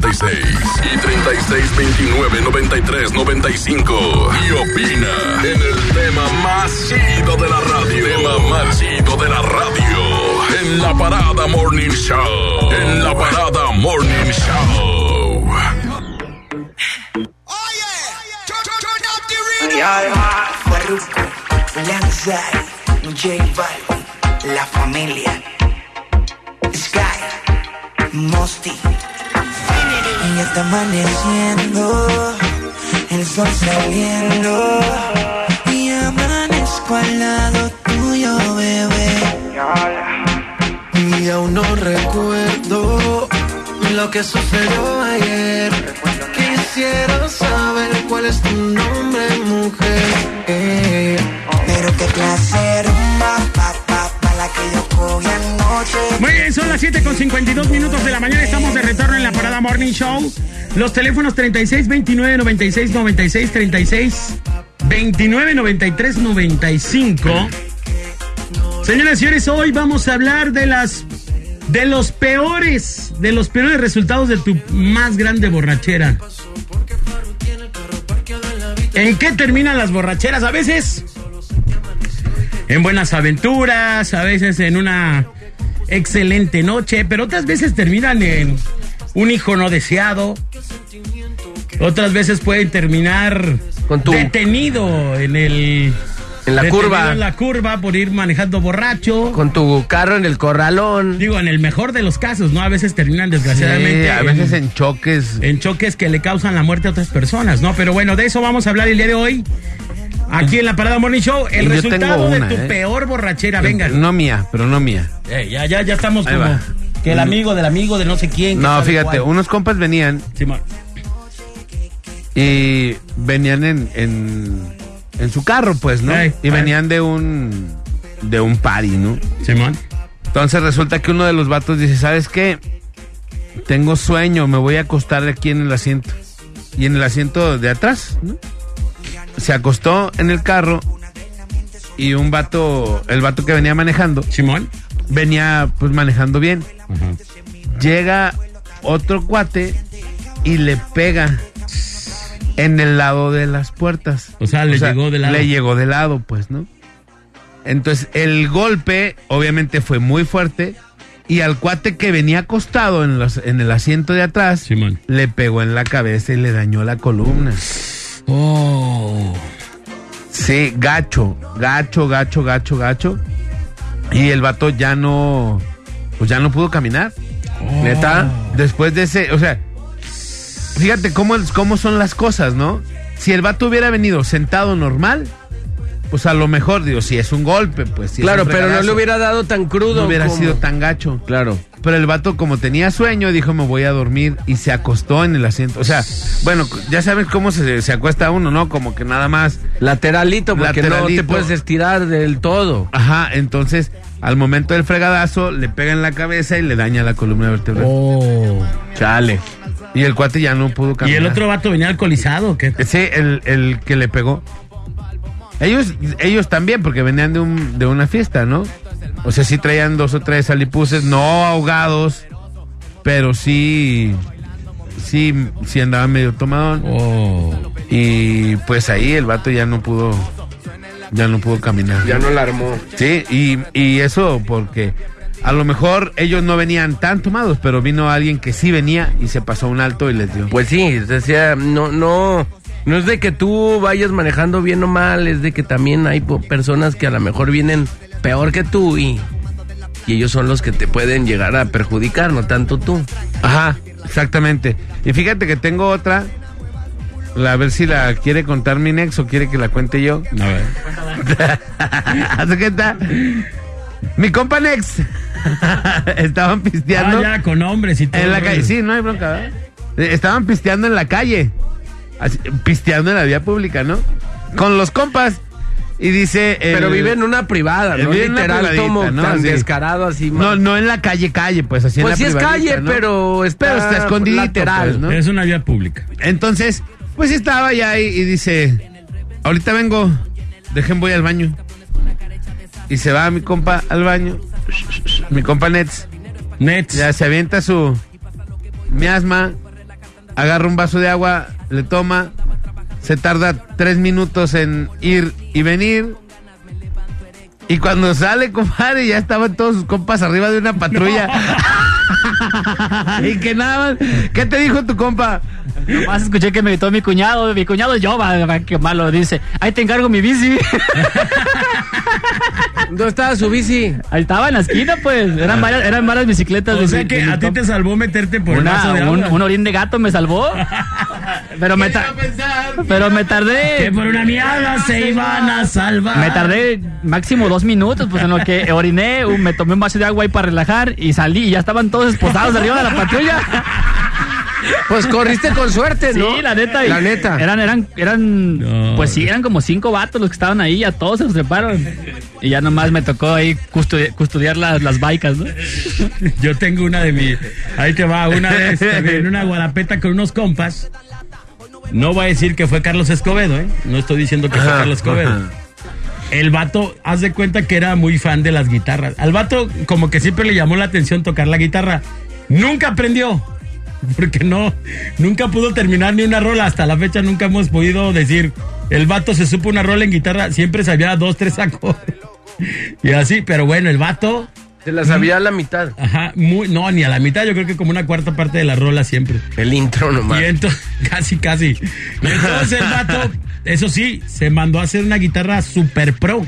29 96 96 y 36 29 93 95. Y opina en el tema más chido de la radio. Tema más chido de la radio. En la parada Morning Show. En la parada Morning Show. Farruko, Lanzai, J Balvin, La Familia, Sky, Mosti. Y ya está amaneciendo, el sol saliendo. Y amanezco al lado tuyo, bebé. Y aún no recuerdo lo que sucedió ayer. Quisiera saber cuál es tu nombre, mujer. Pero qué clase Muy bien, son las 7 con 52 minutos de la mañana. Estamos de retorno en la parada Morning Show. Los teléfonos 36 29 96 96 36 29 93 95. Señoras y señores, hoy vamos a hablar de las de los peores, de los peores resultados de tu más grande borrachera. ¿En qué terminan las borracheras? A veces en buenas aventuras, a veces en una excelente noche, pero otras veces terminan en un hijo no deseado. Otras veces pueden terminar Con tu- detenido en el En la curva. en la curva por ir manejando borracho. Con tu carro en el corralón. Digo, en el mejor de los casos, ¿no? A veces terminan desgraciadamente Sí, a veces en choques. en choques que le causan la muerte a otras personas, ¿no? Pero bueno, de eso vamos a hablar el día de hoy. Aquí en la Parada Morning Show, el yo resultado una, de tu ¿eh? peor borrachera, venga. No mía, pero no mía. Eh, ya, ya, ya estamos Ahí como va. que el amigo del amigo de no sé quién. que No, sabe fíjate, cuál. unos compas venían Simón. y venían en, en, en su carro, pues, ¿no? Ey, y ey. venían de un de un party, ¿no? Simón. Entonces resulta que uno de los vatos dice, ¿sabes qué? Tengo sueño, me voy a acostar aquí en el asiento. Y en el asiento de atrás, ¿no? Se acostó en el carro y un vato, el vato que venía manejando, Simón. venía pues manejando bien. Llega otro cuate y le pega en el lado de las puertas. O sea, le llegó de lado. Le llegó de lado, pues, ¿no? Entonces, el golpe obviamente fue muy fuerte y al cuate que venía acostado en, los, en el asiento de atrás Simón. le pegó en la cabeza y le dañó la columna. Oh. Sí, gacho, gacho, gacho, gacho, gacho. Y el vato ya no, pues ya no pudo caminar. Neta. Después de ese, o sea, fíjate cómo, cómo son las cosas, ¿no? Si el vato hubiera venido sentado normal, pues a lo mejor, digo, si es un golpe, pues si es claro, un pero no le hubiera dado tan crudo. no hubiera como- sido tan gacho. Claro. Pero el vato, como tenía sueño, dijo, me voy a dormir y se acostó en el asiento. O sea, bueno, ya sabes cómo se, se acuesta uno, ¿no? Como que nada más. Lateralito, porque no te puedes estirar del todo. Ajá, entonces, al momento del fregadazo, le pega en la cabeza y le daña la columna vertebral. Oh. Chale. Y el cuate ya no pudo Y caminar. el otro vato venía alcoholizado, ¿qué? Sí, el, el que le pegó. Ellos, ellos también, porque venían de, un, de una fiesta, ¿no? O sea, sí traían dos o tres alipuses, no ahogados, pero sí, sí, sí andaban medio tomadón. Oh. Y pues ahí el vato ya no pudo, ya no pudo caminar. Ya no la armó. Sí, y, y eso porque a lo mejor ellos no venían tan tomados, pero vino alguien que sí venía y se pasó un alto y les dio. Pues sí, decía, no, no, no es de que tú vayas manejando bien o mal, es de que también hay personas que a lo mejor vienen peor que tú y, y ellos son los que te pueden llegar a perjudicar, no tanto tú. Ajá, exactamente. Y fíjate que tengo otra. A ver si la quiere contar mi ex o quiere que la cuente yo. A ver. ¿Hace qué está? Mi compa Nex. Estaban pisteando. Ah, ya, con hombres y todo. En la calle, sí, no hay bronca, ¿verdad? Estaban pisteando en la calle. Así, pisteando en la vía pública, ¿no? Con los compas. Y dice. el- Pero vive en una privada, no en literal como ¿no? tan Sí. descarado así. No, man. no en la calle, calle, pues así en Pues la sí es calle, ¿no? pero está, Pero está escondidito, lateral, pues, ¿no? Es una vía pública. Entonces, pues estaba allá y, y dice, ahorita vengo, dejen voy al baño. Y se va mi compa al baño, mi compa Nets, Nets. ya se avienta su, mi asma, agarra un vaso de agua, le toma, se tarda tres minutos en ir y venir. Y cuando sale, compadre, ya estaban todos sus compas arriba de una patrulla. y que nada más. ¿Qué te dijo tu compa? Nomás escuché que me gritó mi cuñado, mi cuñado yo, va, va, qué malo, dice, ahí te encargo mi bici. ¿Dónde estaba su bici? Ahí estaba en la esquina, pues, eran varias, eran varias bicicletas. O de- sea de que a ti te salvó meterte por el Una- vaso de un, agua. un orín de gato me salvó. Pero me, ta- pero me Que tardé. por una miada se iban a salvar. Me tardé máximo dos minutos, pues en lo que oriné, me tomé un vaso de agua ahí para relajar y salí y ya estaban todos esposados arriba de la patrulla. Pues corriste con suerte, Sí, ¿no? la neta. y La neta. Eran, eran, eran, No. pues sí, eran como cinco vatos los que estaban ahí, ya todos se los treparon. Y ya nomás me tocó ahí custodi- custodiar las, las baicas, ¿no? Yo tengo una de mi. Ahí te va, una vez en una guarapeta con unos compas. No voy a decir que fue Carlos Escobedo, ¿eh? No estoy diciendo que fue Carlos Escobedo. ajá. El vato, haz de cuenta que era muy fan de las guitarras. Al vato, como que siempre le llamó la atención tocar la guitarra. Nunca aprendió. Porque no, nunca pudo terminar ni una rola. Hasta la fecha nunca hemos podido decir. El vato se supo una rola en guitarra, siempre sabía dos, tres acordes. Y así, pero bueno, el vato. Se la sabía a la mitad. Ajá, muy, no, ni a la mitad, yo creo que como una cuarta parte de la rola siempre. El intro nomás. Y entonces, casi, casi. Y entonces el vato, eso sí, se mandó a hacer una guitarra super pro,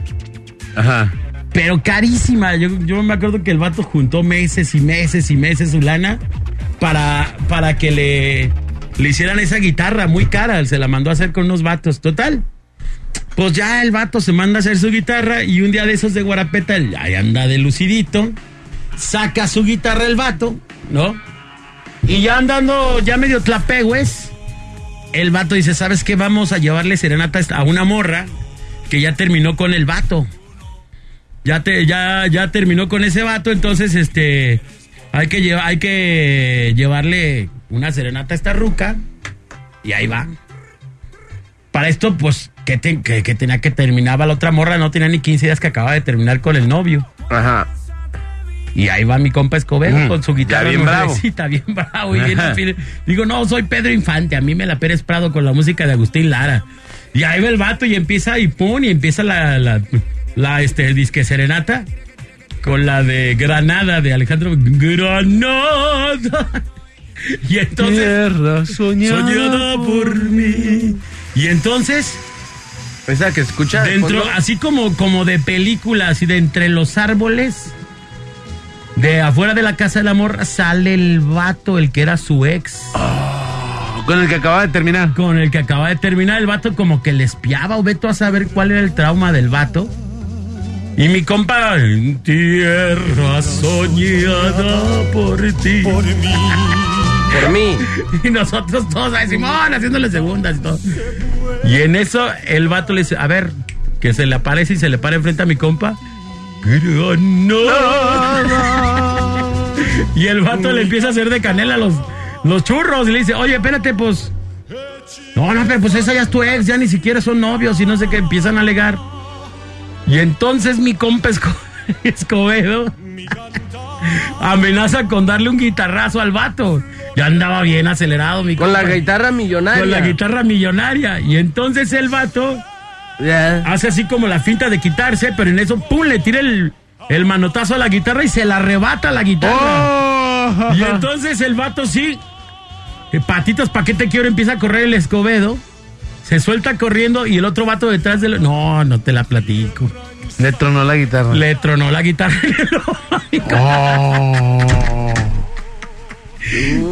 Ajá. pero carísima. Yo, yo me acuerdo que el vato juntó meses y meses y meses su lana para, para que le, le hicieran esa guitarra muy cara. Se la mandó a hacer con unos vatos. Total. Pues ya el vato se manda a hacer su guitarra y un día de esos de Guarapeta, ahí anda de lucidito, saca su guitarra el vato, ¿no? Y ya andando, ya medio tlapegües, el vato dice, ¿sabes qué? Vamos a llevarle serenata a una morra que ya terminó con el vato. Ya, te, ya, ya terminó con ese vato, entonces este hay que, llevar, hay que llevarle una serenata a esta ruca y ahí va. Para esto, pues, que, te- que, que tenía que terminaba la otra morra, no tenía ni 15 días que acababa de terminar con el novio. Ajá. Y ahí va mi compa Escobedo Mm, con su guitarra bien bravo. bien bravo y bien. Digo, no, soy Pedro Infante, a mí me la Pérez Prado con la música de Agustín Lara. Y ahí va el vato y empieza y pum, y empieza la, la, la, este, disque serenata con la de Granada de Alejandro Granada. Y entonces, Tierra soñada, soñada por mí. Y entonces, Esa que escucha. de Dentro, fondo. así como, como de película, así de entre los árboles, de afuera de la casa de la morra, sale el vato, el que era su ex, Con el que acababa de terminar. con el que acaba de terminar. El vato como que le espiaba, o veto a saber cuál era el trauma del vato. Y mi compa, en tierra soñada por ti. Por mí. Y nosotros todos ahí, Simón, haciéndole segundas y todo. Y en eso el vato le dice, a ver, que se le aparece y se le para enfrente a mi compa. Granada. Y el vato le empieza a hacer de canela los, los churros y le dice, oye, espérate, pues. No, no, pero pues esa ya es tu ex, ya ni siquiera son novios y no sé qué, empiezan a alegar. Y entonces mi compa Esco- Escobedo amenaza con darle un guitarrazo al vato. Ya andaba bien acelerado mi Con la guitarra millonaria. Con la guitarra millonaria. Y entonces el vato hace así como la finta de quitarse, pero en eso, pum, le tira el, el manotazo a la guitarra y se la arrebata la guitarra. Oh. Y entonces el vato sí, eh, patitas, ¿pa' qué te quiero? Empieza a correr el escobedo, se suelta corriendo y el otro vato detrás de él, no, no te la platico. Le tronó la guitarra. Le tronó la guitarra en el ojo. Oh.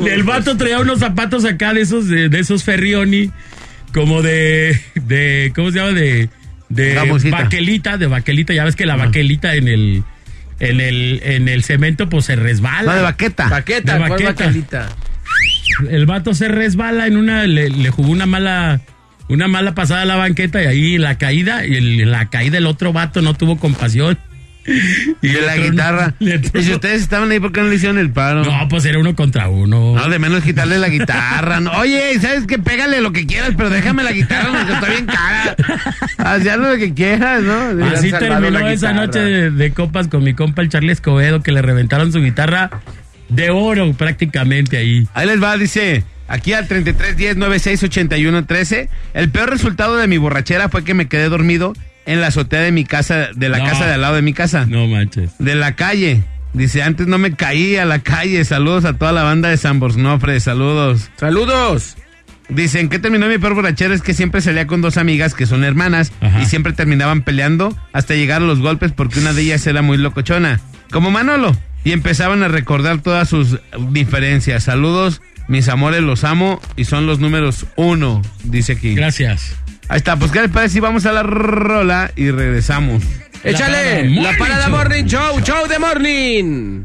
El vato traía unos zapatos acá de esos, de, de esos Ferrioni, como de, de, ¿cómo se llama? De, de Gamusita. baquelita, de baquelita. Ya ves que la baquelita en el, en el, en el cemento, pues se resbala. La de baqueta. Paqueta, De ¿cuál baqueta. baquelita? El vato se resbala en una, le, le jugó una mala, una mala pasada a la banqueta y ahí la caída, y el- la caída del otro vato no tuvo compasión. Y la guitarra. Y si ustedes estaban ahí, ¿por qué no le hicieron el paro? No, pues era uno contra uno. No, de menos quitarle la guitarra. No, Oye, ¿sabes qué? Pégale lo que quieras, pero déjame la guitarra porque está bien cara. Haz lo que quieras, ¿no? Así terminó esa noche de, de copas con mi compa el Charlie Escobedo que le reventaron su guitarra de oro prácticamente ahí. Ahí les va, dice, aquí al 3310 9681 13. El peor resultado de mi borrachera fue que me quedé dormido en la azotea de mi casa, de la No. casa de al lado de mi casa. No manches. De la calle. Dice, antes no me caí a la calle. Saludos a toda la banda de San Borsnofre. Saludos. Saludos. Dicen que terminó mi peor borrachera es que siempre salía con dos amigas que son hermanas Ajá. y siempre terminaban peleando hasta llegar a los golpes porque una de ellas era muy locochona, como Manolo, y empezaban a recordar todas sus diferencias. Saludos, mis amores, los amo y son los números uno, dice aquí. Gracias. Ahí está, pues qué les parece si vamos a la rola y regresamos. Échale. Morning La parada Show. Morning Show. Show de Morning.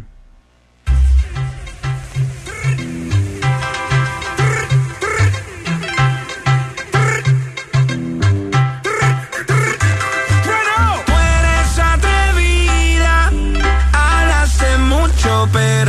Tú eres atrevida, hablaste mucho pero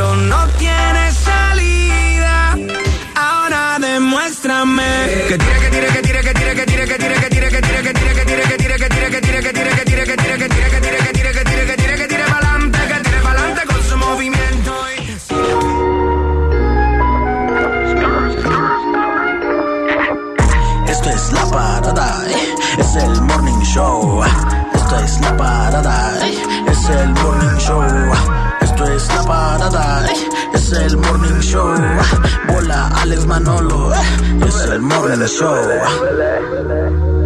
Es la parada, es el morning show. Esto es la parada, es el morning show. Bola Alex Manolo, es el morning show.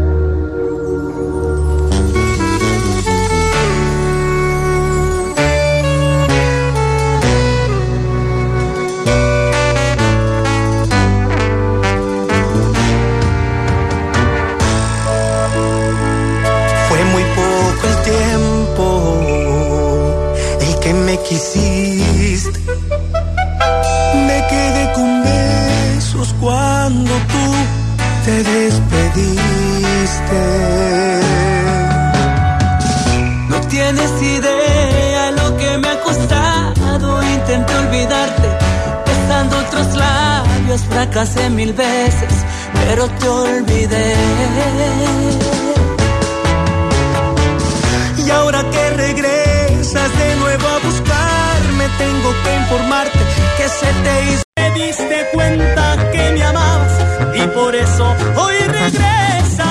Quisiste. Me quedé con besos cuando tú te despediste. No tienes idea lo que me ha costado. Intenté olvidarte, besando otros labios, fracasé mil veces, pero te olvidé. Y ahora que regresas de nuevo a tengo que informarte que se te hizo. Te diste cuenta que me amabas y por eso hoy regresas.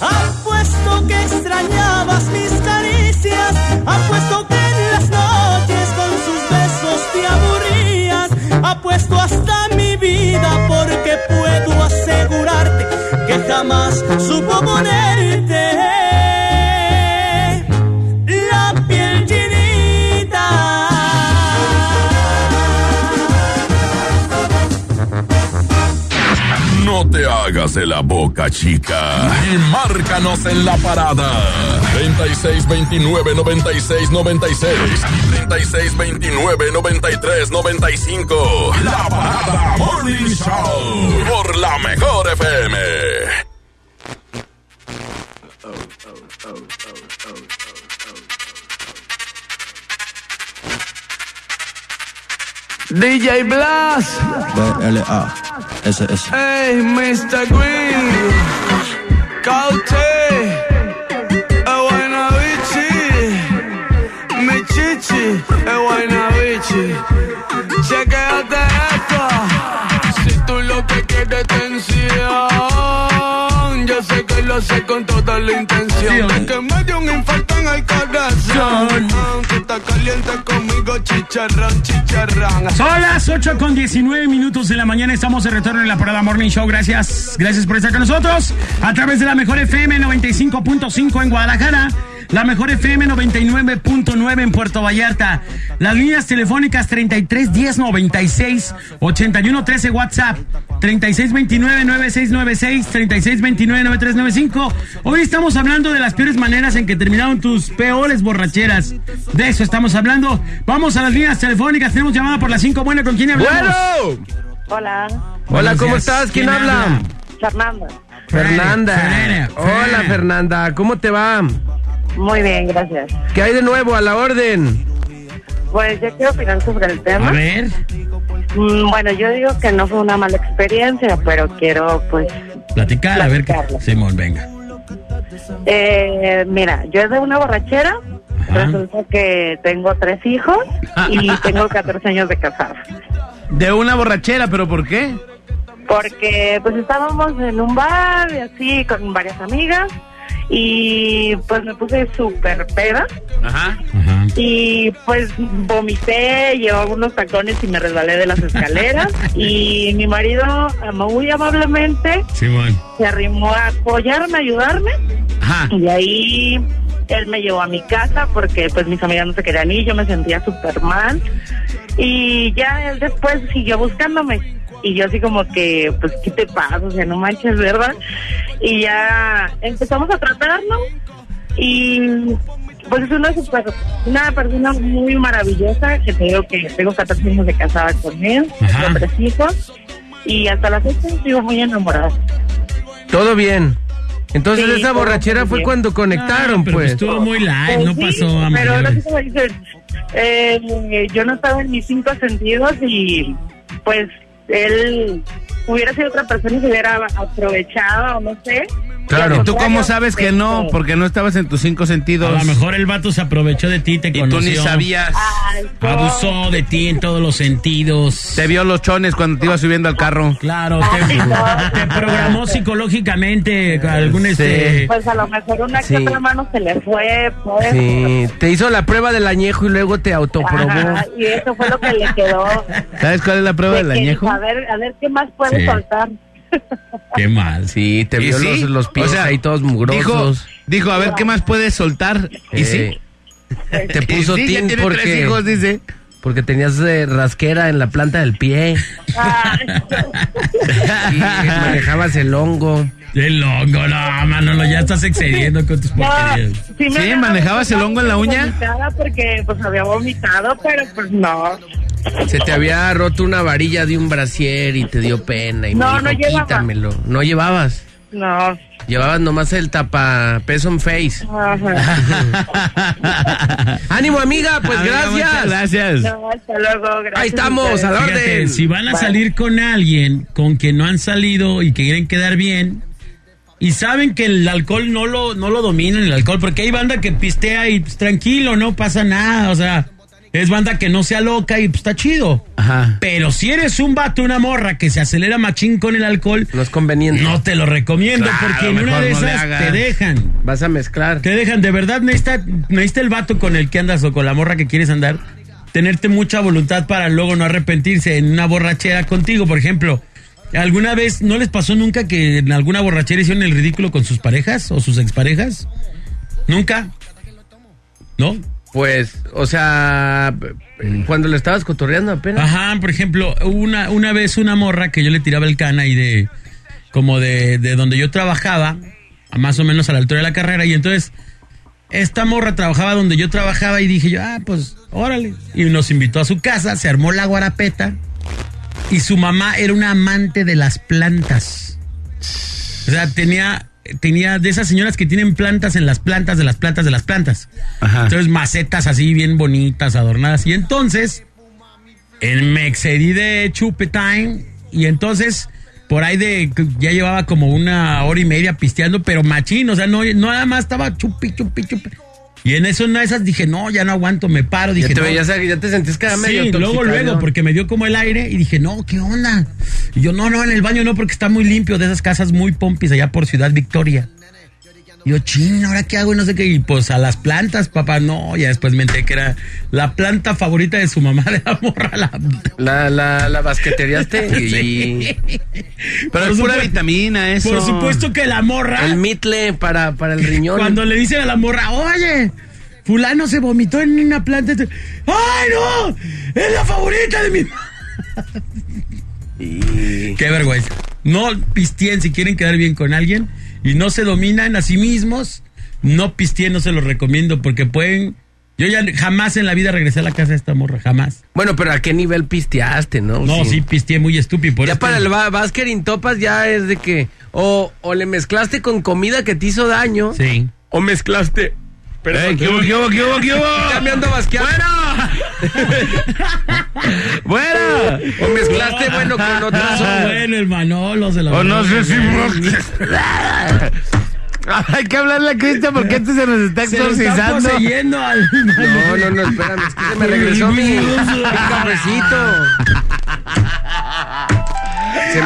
Apuesto que extrañabas mis caricias, apuesto que en las noches con sus besos te aburrías, apuesto hasta mi vida porque puedo asegurarte que jamás supo ponerte te hagas de la boca, chica. Y márcanos en la parada. 3629 9696 3629 9395. La parada Morning Show. Por la mejor FM. DJ Blas, B-L-A-S-S. hey Mr. Green, Caute, Ewainavichi, Michichi, Ewainavichi. Chequéate esto, si tú lo que quieres tensión, yo sé que lo sé con toda la intención de que me dio un infarto en el corazón. Aunque está caliente chicharrón, chicharrón. Son las 8 con 19 minutos de la mañana. Estamos de retorno en la parada Morning Show. Gracias. Gracias por estar con nosotros. A través de la mejor FM 95.5 en Guadalajara. La mejor FM 99.9 en Puerto Vallarta. Las líneas telefónicas 33 10 96 81 13 WhatsApp 36 29 9696 36 29 9395. Hoy estamos hablando de las peores maneras en que terminaron tus peores borracheras. De eso estamos hablando. Vamos a las líneas telefónicas. Tenemos llamada por las 5. Bueno, ¿con quién hablamos? Bueno. Hola, Hola, ¿cómo estás? ¿Quién, ¿Quién habla? habla? Fernanda. Fernanda. Hola. Fernanda. ¿Cómo te va? Muy bien, gracias. ¿Qué hay de nuevo a la orden? Pues yo quiero opinar sobre el tema. A ver. Mm, Bueno, yo digo que no fue una mala experiencia, pero quiero, pues, Platicar, a ver qué. Simón, venga. eh, mira, yo de una borrachera Resulta que tengo tres hijos y tengo 14 años de casada. De una borrachera, ¿pero por qué? Porque pues estábamos en un bar y así con varias amigas y pues me puse súper peda Ajá. Ajá. y pues vomité, llevaba unos tacones y me resbalé de las escaleras y mi marido muy amablemente se arrimó a apoyarme, a ayudarme Ajá. y ahí él me llevó a mi casa porque pues mis amigas no se querían ir, yo me sentía súper mal y ya él después siguió buscándome y yo así como que pues qué te pasa, o sea no manches, ¿verdad? Y ya empezamos a tratarnos y pues es una super, una persona muy maravillosa que te digo que tengo 14 años de casada con él, con tres hijos y hasta la fecha sigo muy enamorada. Todo bien. Entonces Sí, esa borrachera fue bien. cuando conectaron, Ah, pero pues. estuvo muy light, no Pues sí, pasó a Pero lo mayores. que dicen, eh, yo no estaba en mis cinco sentidos y pues él hubiera sido otra persona y se hubiera aprovechado o no sé. Claro. Y ¿Tú cómo sabes que no? Porque no estabas en tus cinco A sentidos. lo mejor el vato se aprovechó de ti, te Y tú conoció. ni sabías. ay. Abusó de ti en todos los sentidos. Te vio los chones cuando te ibas subiendo al carro. Claro, te, te programó psicológicamente algún este. Pues a lo mejor una Sí. que otra mano se le fue, pues. Sí, te hizo la prueba del añejo y luego te autoprobó. Ajá, y eso fue lo que le quedó. ¿Sabes cuál es la prueba de del añejo? A ver, a ver qué más puede Sí. soltar. Qué mal. Sí, te ¿Y vio sí? los, los pies O sea, ahí todos Dijo, mugrosos. dijo, a ver qué más puedes soltar. Y Eh, sí. Te puso sí, tin tiene tres porque, hijos, dice. porque tenías eh, rasquera en la planta del pie. Y manejabas el hongo. El hongo, no, Manolo, ya estás excediendo con tus No, porquerías. sí, me ¿Sí? ¿Manejabas el hongo en la uña? vomitada Porque pues había vomitado, pero pues no. Se te había roto una varilla de un brasier y te dio pena y No, me no llevaba. quítamelo. No llevabas. No. Llevabas nomás el tapa peso en face. Ajá. Ánimo, amiga, pues Amiga, muchas gracias. Gracias. No, hasta luego. Gracias Ahí estamos, a la Fíjate, orden. si van a salir con alguien con que no han salido y que quieren quedar bien y saben que el alcohol no lo, no lo dominan el alcohol, porque hay banda que pistea y pues, tranquilo, no pasa nada, o sea, es banda que no sea loca y pues está chido. Ajá. Pero si eres un vato, una morra que se acelera machín con el alcohol, No es conveniente. no te lo recomiendo Claro, porque en una de no esas te dejan. Vas a mezclar. Te dejan, de verdad necesita, necesita el vato con el que andas o con la morra que quieres andar, tenerte mucha voluntad para luego no arrepentirse en una borrachera contigo, por ejemplo. ¿Alguna vez no les pasó nunca que en alguna borrachera hicieron el ridículo con sus parejas o sus exparejas? ¿Nunca? ¿No? Pues, o sea, cuando le estabas cotorreando apenas. Ajá, por ejemplo, una, una vez una morra que yo le tiraba el cana y de como de, de donde yo trabajaba, a más o menos a la altura de la carrera, y entonces esta morra trabajaba donde yo trabajaba y dije yo, ah, pues, órale. Y nos invitó a su casa, se armó la guarapeta y su mamá era una amante de las plantas. O sea, tenía, tenía de esas señoras que tienen plantas en las plantas de las plantas de las plantas. Ajá. Entonces, macetas así bien bonitas, adornadas. Y entonces, eh, me excedí de chupe time. Y entonces, por ahí de. Ya llevaba como una hora y media pisteando, pero machín. O sea, no, no nada más estaba chupi, chupi, chupi. Y en eso, en una de esas dije, no, ya no aguanto, me paro. Dije, ya te no. veías, ya te sentías cada medio Sí, luego, luego, porque me dio como el aire y dije, no, ¿qué onda? Y yo, no, no, en el baño no, porque está muy limpio de esas casas muy pompis allá por Ciudad Victoria. Y yo, ching, ¿ahora qué hago? Y no sé qué. Y pues a las plantas, papá, no. Ya después me enteré que era la planta favorita de su mamá de la morra. La... La, la, la y Sí. Pero Por es pura vitamina, eso. Por supuesto que la morra. el mitle para, para el riñón. Cuando le dicen a la morra, oye, fulano se vomitó en una planta. ¡Ay, no! ¡Es la favorita de mi... Qué vergüenza. No pisteen si quieren quedar bien con alguien y no se dominan a sí mismos. No pisteen, no se los recomiendo porque pueden... Yo ya jamás en la vida regresé a la casa de esta morra, jamás. Bueno, pero ¿a qué nivel pisteaste, no? No, sí, pisteé muy estúpido. Por Ya para el Basker in Topas ya es de que o, o le mezclaste con comida que te hizo daño Sí. o mezclaste. Ey, ¿Qué hubo, qué hubo, qué hubo, qué hubo? Ya me ando basqueando. ¡Bueno! O mezclaste, bueno, con otras. Ah, bueno, el Manolo se la O no sé si... Hay que hablarle a Cristian porque este se nos está Se exorcizando. poseyendo al... No, no, no, espérame, es que se me regresó mi, mi cafecito. Se-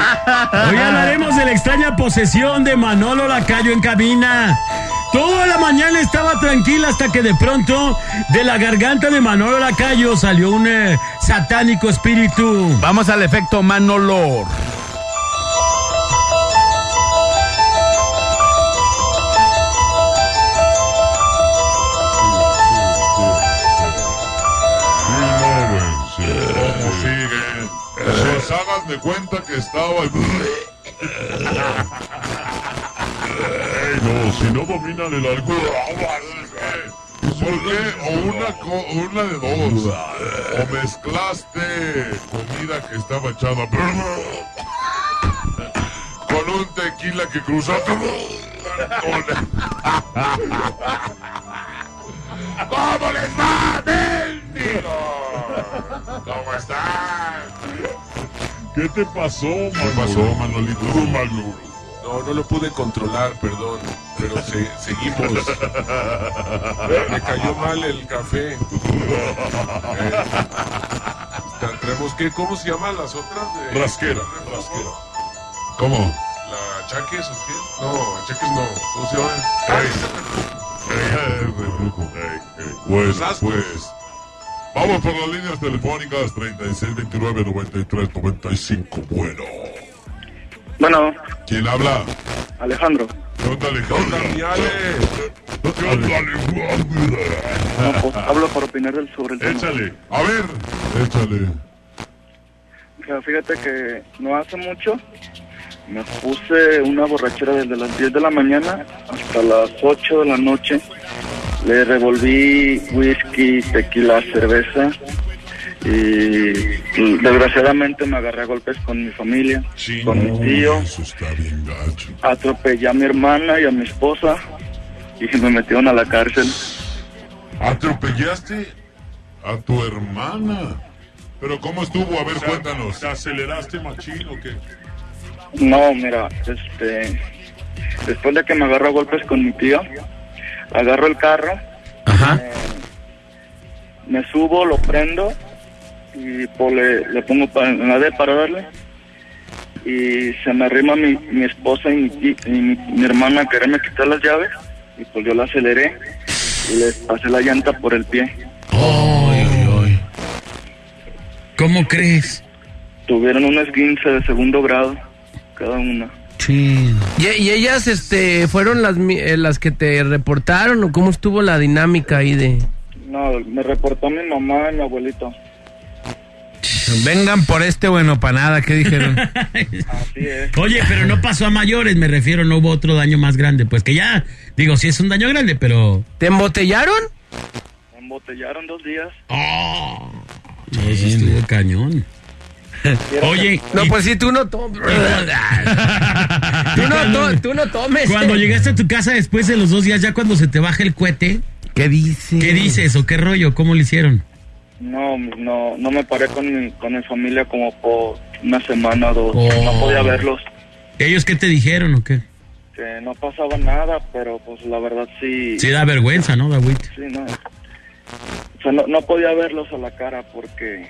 Hoy hablaremos de la extraña posesión de Manolo Lacayo en cabina. Toda la mañana estaba tranquila hasta que de pronto de la garganta de Manolo Lacayo salió un eh, satánico espíritu. Vamos al efecto Manolor. ¿Cómo siguen? Pues hagan de cuenta que estaba... Ey, no, si no dominan el alcohol... ¿Por qué? O una, co- una de dos. O mezclaste comida que estaba echada... Con un tequila que cruzaste... ¿Cómo les va, mendigo? ¿Cómo están? ¿Qué te pasó, Manolo? ¿Qué pasó, Manolito? Manolo. No, no lo pude controlar, perdón, pero se- seguimos. Me cayó mal el café. Eh, tenemos que, ¿cómo se llaman las otras? De- Rasquera. Rasquera. ¿Cómo? ¿La Chaques o qué? No, Chaques no. ¿Cómo se llama? Pues, Rascos. pues. Vamos por las líneas telefónicas 36 29 93 95. Bueno. Bueno, ¿Quién habla? Alejandro, ¿Qué onda, Alejandro? Mi Ale. ¿Qué onda, Alejandro? no, pues, hablo para opinar del- sobre el tema. Échale. A ver. Échale. O sea, fíjate que no hace mucho me puse una borrachera desde las 10 de la mañana hasta las 8 de la noche. Le revolví whisky, tequila, cerveza y desgraciadamente me agarré a golpes con mi familia, con mi tío. Eso está bien gacho. Atropellé a mi hermana y a mi esposa y me metieron a la cárcel. ¿Atropellaste a tu hermana? ¿Pero cómo estuvo? A ver, cuéntanos. ¿Te aceleraste, machín, o qué? No, mira, este, después de que me agarro a golpes con mi tío, agarro el carro, Ajá. me subo, lo prendo y pues, le, le pongo pa- en la D para darle y se me arrima mi, mi esposa y, mi, y mi, mi hermana a quererme quitar las llaves y pues yo la aceleré y les pasé la llanta por el pie. ¿Cómo crees? Tuvieron un esguince de segundo grado cada una. Sí. ¿Y, y ellas este, fueron las, eh, las que te reportaron o cómo estuvo la dinámica ahí de... No, me reportó mi mamá y mi abuelito. Vengan por este bueno para nada, ¿qué dijeron? Así es. Oye, pero no pasó a mayores, me refiero, no hubo otro daño más grande. Pues que ya, digo, sí es un daño grande, pero... ¿Te embotellaron? Me embotellaron dos días. ¡Oh! Eso estuvo cañón. Oye, No, y pues sí, tú no tomes. tú, no to- tú no tomes. cuando llegaste a tu casa después de los dos días, ya cuando se te baja el cohete, ¿Qué dice? ¿qué dices o qué rollo? ¿Cómo lo hicieron? No, no, no me paré con mi, con mi familia como por una semana o dos. Oh. No podía verlos. ¿Ellos qué te dijeron o qué? Que no pasaba nada, pero pues la verdad sí. Sí da vergüenza, ¿no, David? Sí, no. O sea, no, no podía verlos a la cara porque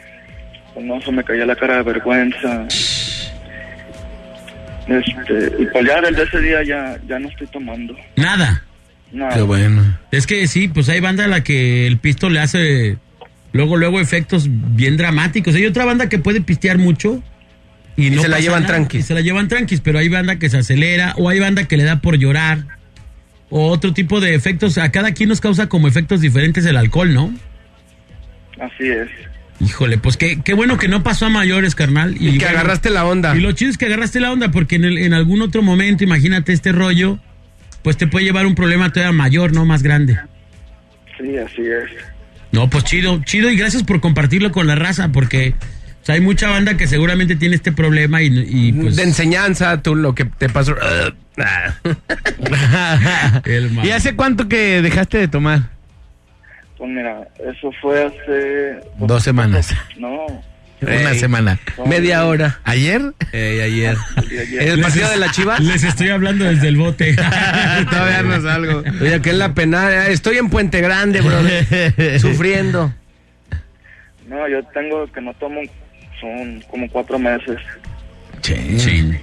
pues, no se me caía la cara de vergüenza. Este, y pues ya desde ese día ya, ya no estoy tomando. Nada. Nada. Qué bueno. Es que sí, pues hay banda a la que el pisto le hace luego, luego efectos bien dramáticos. Hay otra banda que puede pistear mucho y, Y no se la llevan nada, tranquis. y se la llevan tranquis, pero hay banda que se acelera o hay banda que le da por llorar o otro tipo de efectos. A cada quien nos causa como efectos diferentes el alcohol, ¿no? Así es. Híjole, pues qué, qué bueno que no pasó a mayores, carnal. Y que bueno, agarraste la onda. Y lo chido es que agarraste la onda porque en, el- en algún otro momento, imagínate este rollo, pues te puede llevar un problema todavía mayor, ¿no? Más grande. Sí, así es. No, pues chido, chido y gracias por compartirlo con la raza porque o sea, hay mucha banda que seguramente tiene este problema y, y, pues... De enseñanza, tú lo que te pasó. ¿Y hace cuánto que dejaste de tomar? Pues mira, eso fue hace... Dos semanas. No, Una Ey. semana. Media hora. ¿Ayer? Ey, ayer. ayer. ¿El partido de las chivas? Les estoy hablando desde el bote. Todavía no salgo. Oye, que es la pena. Estoy en Puente Grande, bro. sufriendo. No, yo tengo que no tomo, son como cuatro meses. Sí.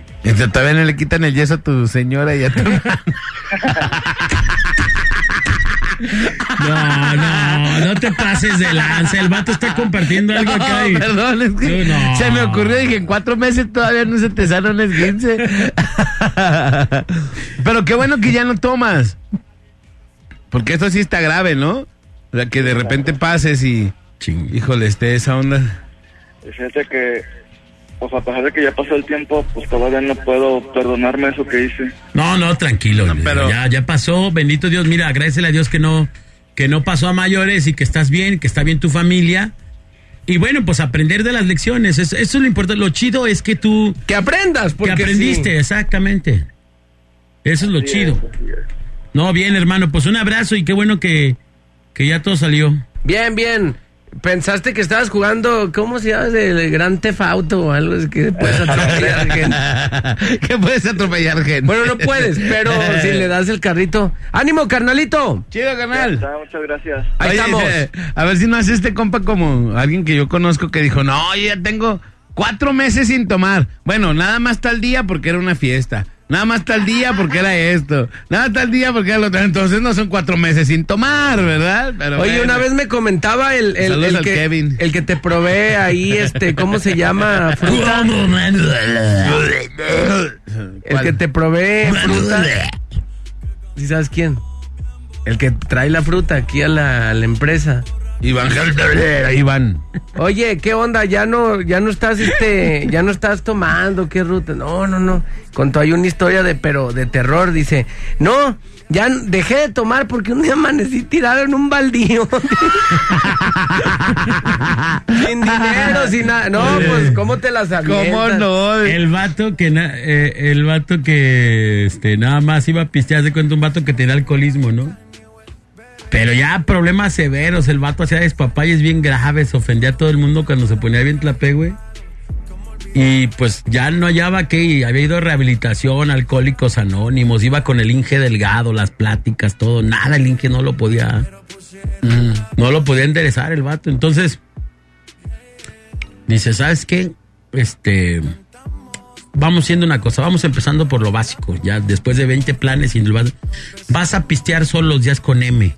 Todavía no le quitan el yeso a tu señora y a tu. No, no, no te pases de lanza. El vato está compartiendo algo acá. y- No, perdón, es que No. se me ocurrió, dije, en cuatro meses todavía no se te sana un esguince. Pero qué bueno que ya no tomas. Porque esto sí está grave, ¿no? O sea, que de repente pases y... Híjole, esté esa onda. Y fíjate que, pues a pesar de que ya pasó el tiempo, pues todavía no puedo perdonarme eso que hice. No, no, tranquilo. pero- Ya, ya pasó. Bendito Dios. Mira, agradecele a Dios que no, que no pasó a mayores y que estás bien, que está bien tu familia. Y bueno, pues aprender de las lecciones. Eso, eso es lo importante. Lo chido es que tú. Que aprendas, Que porque aprendiste, sí. exactamente. Eso es lo chido. es. No, bien, hermano. Pues un abrazo y qué bueno que, que ya todo salió. Bien, bien. Pensaste que estabas jugando, ¿cómo se llama? El Gran Tefauto o algo que puedes atropellar gente. que puedes atropellar gente. Bueno, no puedes, pero si le das el carrito. ¡Ánimo, carnalito! Chido, está, muchas gracias. Ahí Oye, estamos. eh, a ver si no hace este compa como alguien que yo conozco que dijo, no, yo ya tengo cuatro meses sin tomar. Bueno, nada más tal día porque era una fiesta. Nada más tal día porque era esto. Nada tal día porque era lo otro. Entonces no son cuatro meses sin tomar, ¿verdad? Pero Oye, bueno. una vez me comentaba el, el, el que, Kevin. el que te provee ahí, este, ¿cómo se llama? Fruta. El que te provee fruta. ¿Sí sabes quién? El que trae la fruta aquí a la, a la empresa. Iván Iván. Oye, ¿qué onda? Ya no, ya no estás, este, ya no estás tomando, ¿qué ruta? No, no, no. Contó ahí una historia de, pero de terror, dice. No, ya dejé de tomar porque un día amanecí tirado en un baldío. sin dinero, sin nada. No, pues, ¿cómo te las ¿Cómo avientas? no? El vato que na- eh, el vato que este nada más iba a pistear de cuenta un vato que tenía alcoholismo, ¿no? Pero ya problemas severos, el vato hacía despapalles bien graves, ofendía a todo el mundo cuando se ponía bien tlape, güey. Y pues ya no hallaba que había ido a rehabilitación, alcohólicos anónimos, iba con el Inge Delgado, las pláticas, todo, nada, el Inge no lo podía, no lo podía enderezar el vato. Entonces, dice, ¿sabes qué? Este, vamos siendo una cosa, vamos empezando por lo básico, ya después de 20 planes y vas, vas a pistear solo los días con M.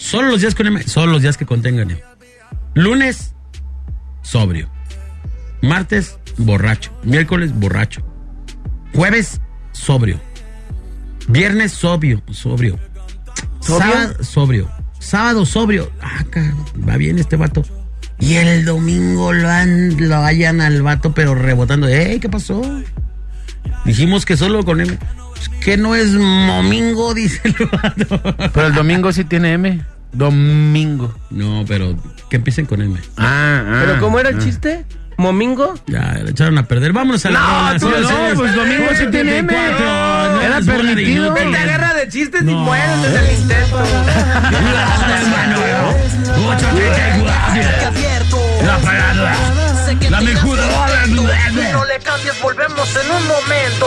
Solo los días con M, solo los días que contengan M. Lunes, sobrio. Martes, borracho. Miércoles, borracho. Jueves, sobrio. Viernes, sobrio, sobrio. ¿Sobrio? Sábado, sobrio. Sábado, sobrio. Ah, va bien este vato. Y el domingo lo, han, lo hallan al vato, pero rebotando. ¡Ey, qué pasó! Dijimos que solo con M. Pues, que no es momingo, dice el vato. Pero el domingo sí tiene M. Domingo. No, pero que empiecen con M. Ah, ah. ¿Pero cómo era el ah. chiste? ¿Momingo? Ya, le echaron a perder. Vámonos a la No, tú señores, no, señores. pues domingo sí tiene M. 44, no Era permitido. Te agarra de chistes y No. mueres desde el intento. La parada. La mejor. No le cambies, volvemos en un momento.